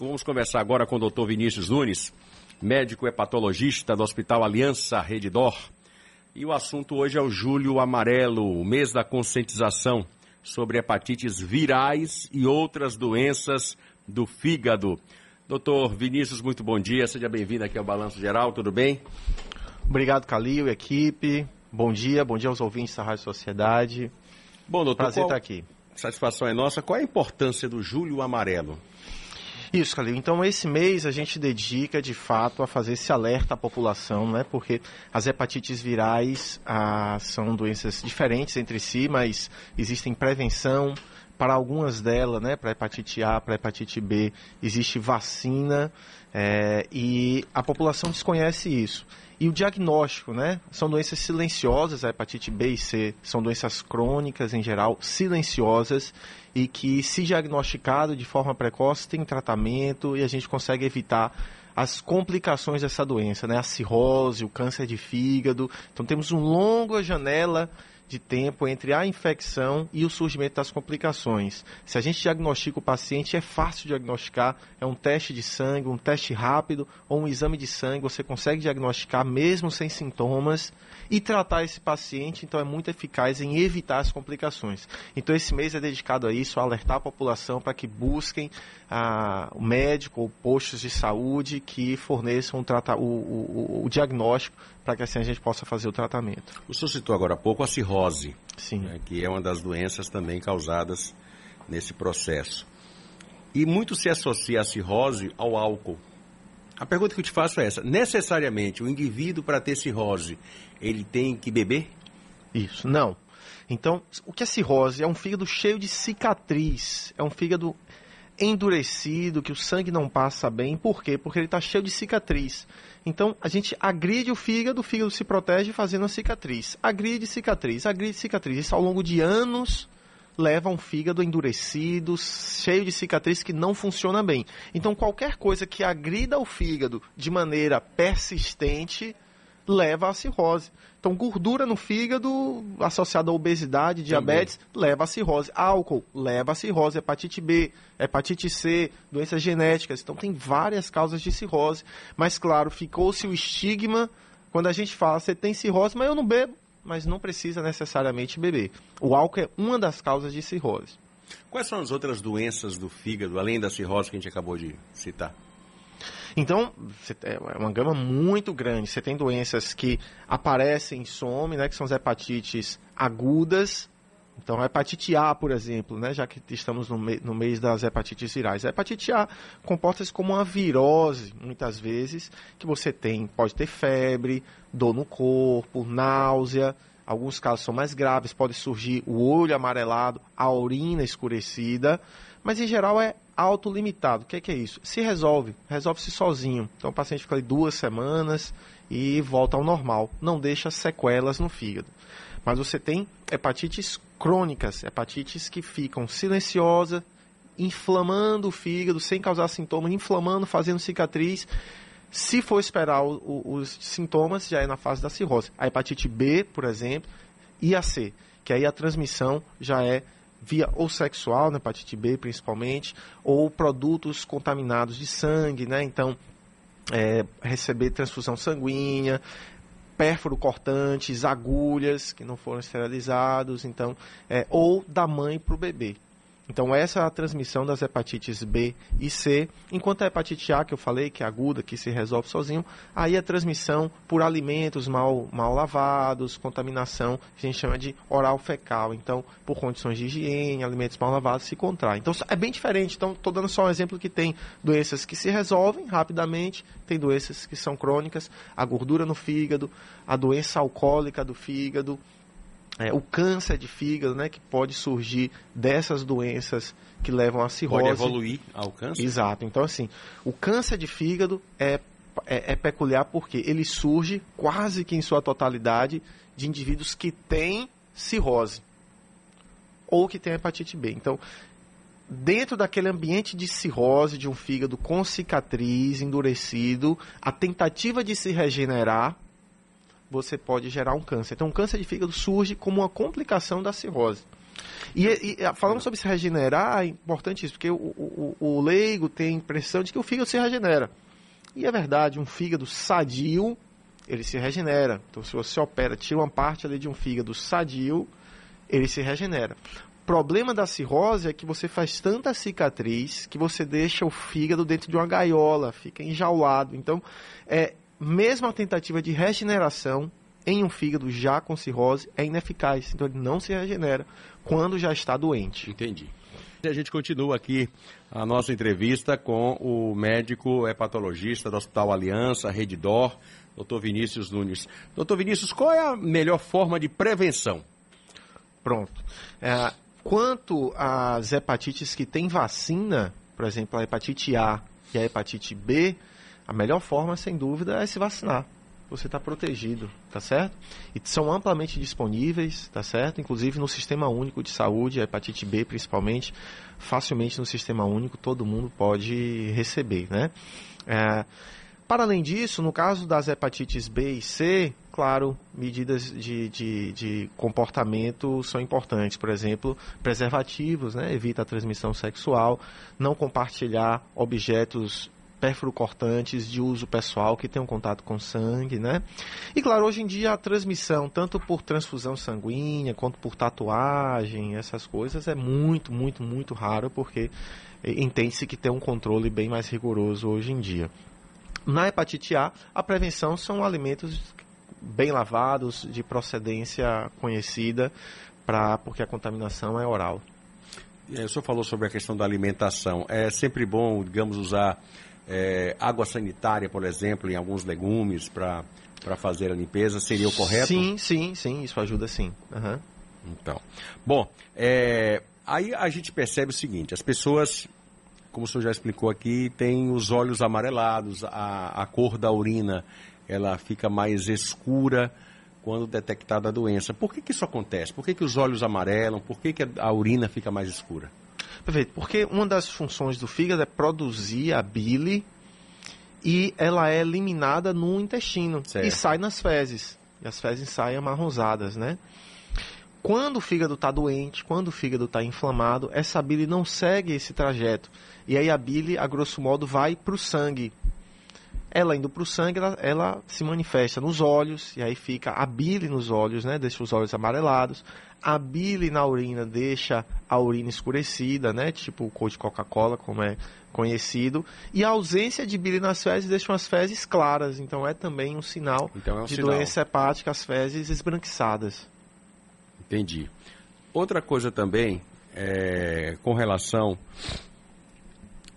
Vamos conversar agora com o doutor Vinícius Nunes, médico hepatologista do Hospital Aliança Redidor. E o assunto hoje é o Julho Amarelo, o mês da conscientização sobre hepatites virais e outras doenças do fígado. Doutor Vinícius, muito bom dia, seja bem-vindo aqui ao Balanço Geral, tudo bem? Obrigado, Calil e equipe. Bom dia, bom dia aos ouvintes da Rádio Sociedade. Bom, doutor, Prazer qual... estar aqui. Satisfação é nossa. Qual é a importância do Julho Amarelo? Isso, Calil. Então, esse mês a gente dedica, de fato, a fazer esse alerta à população, né? Porque as hepatites virais ah, são doenças diferentes entre si, mas existem prevenção. Para algumas delas, né, para hepatite A, para hepatite B, existe vacina é, e a população desconhece isso. E o diagnóstico, né? São doenças silenciosas, a hepatite B e C são doenças crônicas em geral, silenciosas e que, se diagnosticado de forma precoce, tem tratamento e a gente consegue evitar as complicações dessa doença, né? A cirrose, o câncer de fígado. Então temos uma longa janela de tempo entre a infecção e o surgimento das complicações. Se a gente diagnostica o paciente, é fácil diagnosticar, é um teste de sangue, um teste rápido ou um exame de sangue, você consegue diagnosticar mesmo sem sintomas e tratar esse paciente, então é muito eficaz em evitar as complicações. Então esse mês é dedicado a isso, a alertar a população para que busquem ah, o médico ou postos de saúde que forneçam o, o, o, o diagnóstico para que assim a gente possa fazer o tratamento. O senhor citou agora há pouco a cirrose, Sim. Né, que é uma das doenças também causadas nesse processo. E muito se associa a cirrose ao álcool. A pergunta que eu te faço é essa: necessariamente o indivíduo para ter cirrose, ele tem que beber? Isso, não. Então, o que é cirrose? É um fígado cheio de cicatriz, é um fígado endurecido, que o sangue não passa bem. Por quê? Porque ele está cheio de cicatriz. Então, a gente agride o fígado, o fígado se protege fazendo a cicatriz. Agride cicatriz, agride cicatriz. Isso ao longo de anos leva um fígado endurecido, cheio de cicatriz que não funciona bem. Então, qualquer coisa que agrida o fígado de maneira persistente leva à cirrose. Então, gordura no fígado associada à obesidade, diabetes, Também. leva à cirrose. Álcool leva à cirrose. Hepatite B, hepatite C, doenças genéticas. Então, tem várias causas de cirrose. Mas, claro, ficou-se o estigma quando a gente fala, você tem cirrose, mas eu não bebo. Mas não precisa necessariamente beber. O álcool é uma das causas de cirrose. Quais são as outras doenças do fígado, além da cirrose que a gente acabou de citar? Então, é uma gama muito grande. Você tem doenças que aparecem e somem, né, que são as hepatites agudas. Então, a hepatite A, por exemplo, né, já que estamos no, me no mês das hepatites virais. A hepatite A comporta-se como uma virose, muitas vezes, que você tem, pode ter febre, dor no corpo, náusea, alguns casos são mais graves, pode surgir o olho amarelado, a urina escurecida, mas em geral é autolimitado. O que é, que é isso? Se resolve, resolve-se sozinho. Então o paciente fica ali duas semanas e volta ao normal. Não deixa sequelas no fígado. Mas você tem hepatites crônicas, hepatites que ficam silenciosas, inflamando o fígado sem causar sintomas, inflamando, fazendo cicatriz. Se for esperar o, o, os sintomas, já é na fase da cirrose. A hepatite B, por exemplo, e a C, que aí a transmissão já é via ou sexual, né, hepatite B principalmente, ou produtos contaminados de sangue, né? Então, é, receber transfusão sanguínea, pérfuro cortantes, agulhas que não foram esterilizados, então, é, ou da mãe para o bebê. Então, essa é a transmissão das hepatites B e C, enquanto a hepatite A, que eu falei, que é aguda, que se resolve sozinho, aí a transmissão por alimentos mal, mal lavados, contaminação, a gente chama de oral fecal. Então, por condições de higiene, alimentos mal lavados, se contrai. Então, é bem diferente. Então, estou dando só um exemplo que tem doenças que se resolvem rapidamente, tem doenças que são crônicas, a gordura no fígado, a doença alcoólica do fígado, é, o câncer de fígado, né, que pode surgir dessas doenças que levam à cirrose. Pode evoluir ao câncer? Exato. Então, assim, o câncer de fígado é, é, é peculiar porque ele surge quase que em sua totalidade de indivíduos que têm cirrose ou que têm hepatite B. Então, dentro daquele ambiente de cirrose de um fígado com cicatriz, endurecido, a tentativa de se regenerar você pode gerar um câncer. Então, o câncer de fígado surge como uma complicação da cirrose. E, e falando sobre se regenerar, é importante isso, porque o, o, o leigo tem a impressão de que o fígado se regenera. E é verdade, um fígado sadio, ele se regenera. Então, se você opera, tira uma parte ali de um fígado sadio, ele se regenera. O problema da cirrose é que você faz tanta cicatriz que você deixa o fígado dentro de uma gaiola, fica enjaulado. Então, é, mesmo a tentativa de regeneração em um fígado já com cirrose é ineficaz. Então, ele não se regenera quando já está doente. Entendi. A gente continua aqui a nossa entrevista com o médico hepatologista do Hospital Aliança, Redidor, doutor Vinícius Nunes. Doutor Vinícius, qual é a melhor forma de prevenção? Pronto. É, quanto às hepatites que têm vacina, por exemplo, a hepatite A e a hepatite B, a melhor forma, sem dúvida, é se vacinar você está protegido, tá certo? E são amplamente disponíveis, tá certo? Inclusive no Sistema Único de Saúde, a hepatite B principalmente, facilmente no Sistema Único todo mundo pode receber, né? É, para além disso, no caso das hepatites B e C, claro, medidas de, de, de, comportamento são importantes. Por exemplo, preservativos, né? evita a transmissão sexual, não compartilhar objetos cortantes de uso pessoal que tenham contato com sangue, né? E claro, hoje em dia a transmissão, tanto por transfusão sanguínea quanto por tatuagem, essas coisas, é muito, muito, muito raro, porque entende-se que tem um controle bem mais rigoroso hoje em dia. Na hepatite A, a prevenção são alimentos bem lavados, de procedência conhecida, pra, porque a contaminação é oral. É, o senhor falou sobre a questão da alimentação. É sempre bom, digamos, usar é, água sanitária, por exemplo, em alguns legumes para fazer a limpeza, seria o correto? Sim, sim, sim, isso ajuda sim. Uhum. Então, bom, é, aí a gente percebe o seguinte, as pessoas, como o senhor já explicou aqui, têm os olhos amarelados, a, a cor da urina ela fica mais escura quando detectada a doença. Por que, que isso acontece? Por que, que os olhos amarelam? Por que, que a urina fica mais escura? Perfeito, porque uma das funções do fígado é produzir a bile e ela é eliminada no intestino certo. e sai nas fezes. E as fezes saem amarronzadas, né? Quando o fígado está doente, quando o fígado está inflamado, essa bile não segue esse trajeto. E aí a bile, a grosso modo, vai para o sangue. Ela indo para o sangue, ela, ela, se manifesta nos olhos, e aí fica a bile nos olhos, né? Deixa os olhos amarelados. A bile na urina deixa a urina escurecida, né? Tipo o cor de Coca-Cola, como é conhecido. E a ausência de bile nas fezes deixa as fezes claras. Então é também um sinal então é um de sinal. doença hepática, as fezes esbranquiçadas. Entendi. Outra coisa também, é, com relação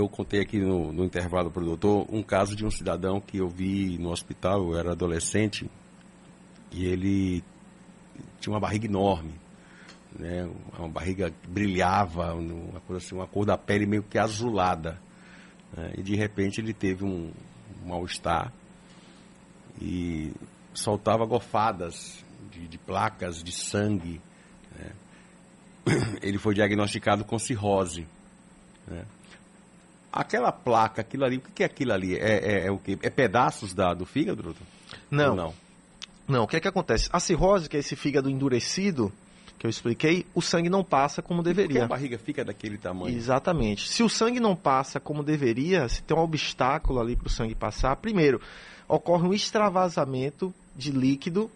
eu contei aqui no, no intervalo para o doutor um caso de um cidadão que eu vi no hospital, eu era adolescente, e ele tinha uma barriga enorme, né? uma barriga que brilhava, uma, coisa assim, uma cor da pele meio que azulada. Né? E de repente ele teve um, um mal-estar e soltava gofadas de, de placas de sangue. Né? Ele foi diagnosticado com cirrose. Né? Aquela placa, aquilo ali, o que é aquilo ali? É, é, é o quê? É pedaços da, do fígado, doutor? Não. Ou não. Não, o que é que acontece? A cirrose, que é esse fígado endurecido, que eu expliquei, o sangue não passa como deveria. Por que a barriga fica daquele tamanho? Exatamente. Se o sangue não passa como deveria, se tem um obstáculo ali para o sangue passar, primeiro, ocorre um extravasamento de líquido,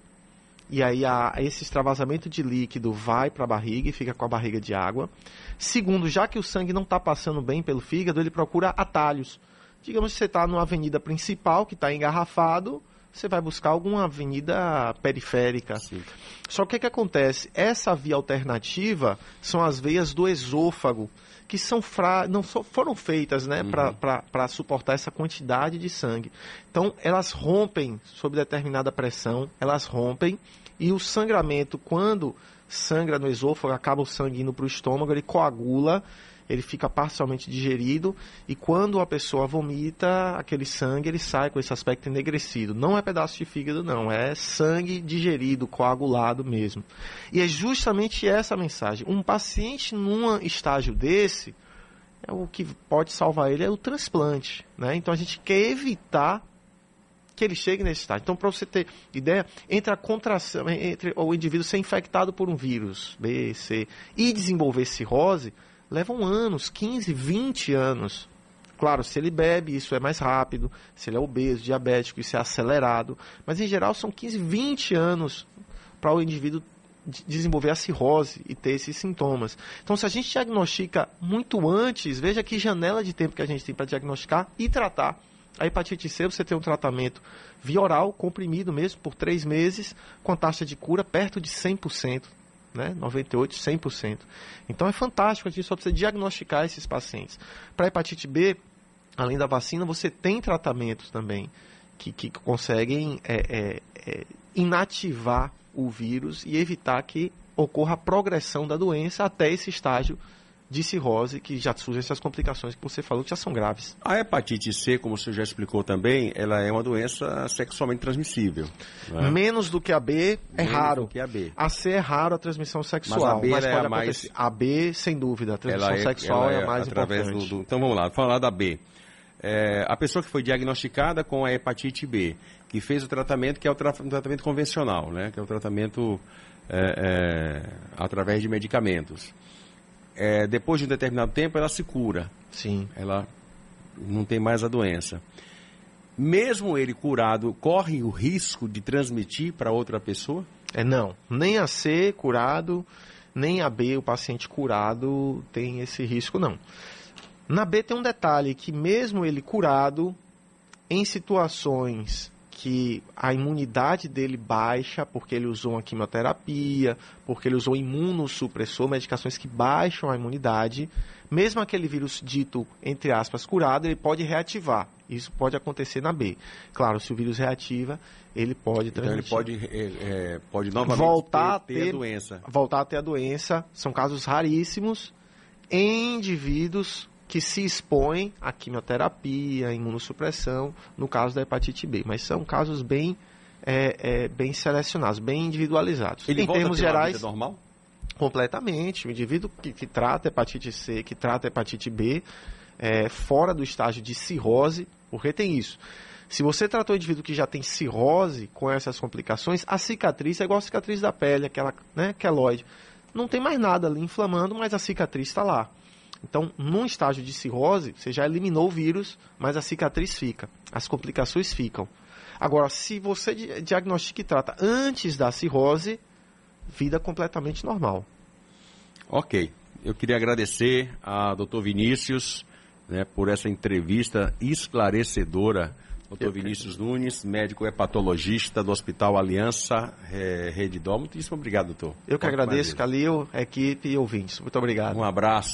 e aí a, esse extravasamento de líquido vai para a barriga e fica com a barriga de água. Segundo, já que o sangue não está passando bem pelo fígado, ele procura atalhos. Digamos que você está numa avenida principal que está engarrafado, você vai buscar alguma avenida periférica. Sim. Só que o que, que acontece? Essa via alternativa são as veias do esôfago, que são fra... não foram feitas né, uhum. para suportar essa quantidade de sangue. Então, elas rompem sob determinada pressão, elas rompem, e o sangramento, quando sangra no esôfago, acaba o sangue indo para o estômago, ele coagula, ele fica parcialmente digerido e quando a pessoa vomita, aquele sangue ele sai com esse aspecto enegrecido. Não é pedaço de fígado, não, é sangue digerido, coagulado mesmo. E é justamente essa a mensagem. Um paciente num estágio desse, é o que pode salvar ele é o transplante, né? Então a gente quer evitar que ele chegue nesse estágio. Então, para você ter ideia, entre a contração, entre o indivíduo ser infectado por um vírus B, C e desenvolver cirrose, levam anos, 15, 20 anos. Claro, se ele bebe, isso é mais rápido. Se ele é obeso, diabético, isso é acelerado. Mas, em geral, são 15, 20 anos para o indivíduo desenvolver a cirrose e ter esses sintomas. Então, se a gente diagnostica muito antes, veja que janela de tempo que a gente tem para diagnosticar e tratar. A hepatite C, você tem um tratamento via oral, comprimido mesmo, por três meses, com taxa de cura perto de 100%, né? 98%, 100%. Então, é fantástico, a gente só precisa diagnosticar esses pacientes. Para hepatite B, além da vacina, você tem tratamentos também que, que conseguem é, é, é, inativar o vírus e evitar que ocorra a progressão da doença até esse estágio de cirrose, que já surgem essas complicações que você falou que já são graves. A hepatite C, como você já explicou também, ela é uma doença sexualmente transmissível. Né? Menos do que a B é Menos raro. do que a B. A C é raro a transmissão sexual, Mas a B mas é a mais-. A B, sem dúvida, a transmissão é, sexual ela é, a mais através importante. do, do- Então vamos lá, falar da B. É, a pessoa que foi diagnosticada com a hepatite B, que fez o tratamento que é o tra- tratamento convencional, né? Que é o tratamento é, é, através de medicamentos. É, depois de um determinado tempo, ela se cura. Sim. ela não tem mais a doença. Mesmo ele curado, corre o risco de transmitir para outra pessoa? É não, nem a C curado, nem a B, o paciente curado, tem esse risco não. Na B tem um detalhe que mesmo ele curado, em situações que a imunidade dele baixa, porque ele usou uma quimioterapia, porque ele usou imunossupressor, medicações que baixam a imunidade, mesmo aquele vírus dito, entre aspas, curado, ele pode reativar. Isso pode acontecer na B. Claro, se o vírus reativa, ele pode Então ele transmitir pode, é, é, pode novamente Voltar ter, a ter ter- a doença. voltar a ter a doença. São casos raríssimos em indivíduos que se expõem à quimioterapia, à imunossupressão, no caso da hepatite B. Mas são casos bem, é, é, bem selecionados, bem individualizados. Ele em termos gerais, normal? completamente. O indivíduo que, que trata hepatite C, que trata hepatite B, é, fora do estágio de cirrose, porque tem isso. Se você tratou o indivíduo que já tem cirrose com essas complicações, a cicatriz é igual a cicatriz da pele, aquela né, queloide. Não tem mais nada ali inflamando, mas a cicatriz está lá. Então, num estágio de cirrose, você já eliminou o vírus, mas a cicatriz fica, as complicações ficam. Agora, se você di- diagnostica e trata antes da cirrose, vida completamente normal. Ok. Eu queria agradecer a doutor Vinícius né, por essa entrevista esclarecedora. Eu que Vinícius Nunes, médico hepatologista do Hospital Aliança eh, Rede Dó. Muitíssimo obrigado, doutor. Eu que agradeço, vezes. Calil, equipe e ouvintes. Muito obrigado. Um abraço.